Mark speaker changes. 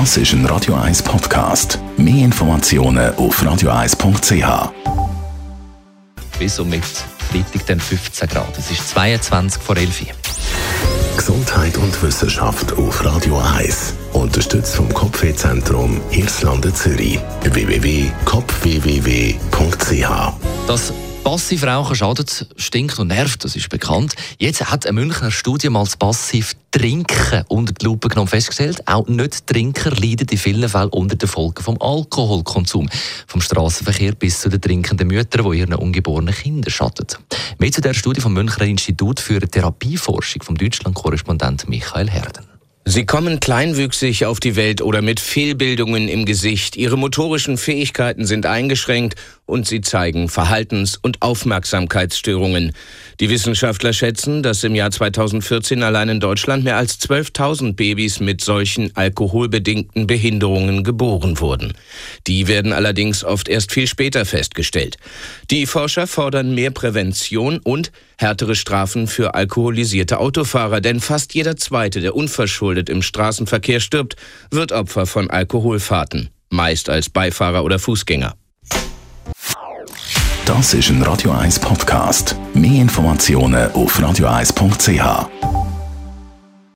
Speaker 1: Das ist ein Radio 1 Podcast. Mehr Informationen auf radio1.ch.
Speaker 2: Bis um mit Freitag dann 15 Grad. Es ist 22 vor 11 Uhr.
Speaker 1: Gesundheit und Wissenschaft auf Radio 1. Unterstützt vom Kopfwehzentrum Irlande Zürich. www.kopfwww.ch
Speaker 2: Das Passivrauchen schadet, stinkt und nervt, das ist bekannt. Jetzt hat eine Münchner Studie mal das Passiv-Trinken unter die Lupe genommen festgestellt, auch Nicht-Trinker leiden in vielen Fällen unter den Folgen vom Alkoholkonsum. Vom Straßenverkehr bis zu den trinkenden Müttern, die ihren ungeborenen Kindern schaden. Mehr zu der Studie vom Münchner Institut für Therapieforschung vom Deutschland-Korrespondent Michael Herden.
Speaker 3: Sie kommen kleinwüchsig auf die Welt oder mit Fehlbildungen im Gesicht. Ihre motorischen Fähigkeiten sind eingeschränkt und sie zeigen Verhaltens- und Aufmerksamkeitsstörungen. Die Wissenschaftler schätzen, dass im Jahr 2014 allein in Deutschland mehr als 12.000 Babys mit solchen alkoholbedingten Behinderungen geboren wurden. Die werden allerdings oft erst viel später festgestellt. Die Forscher fordern mehr Prävention und härtere Strafen für alkoholisierte Autofahrer, denn fast jeder Zweite, der unverschuldet im Straßenverkehr stirbt, wird Opfer von Alkoholfahrten, meist als Beifahrer oder Fußgänger.
Speaker 1: Das ist ein Radio 1 Podcast. Mehr Informationen auf radio1.ch.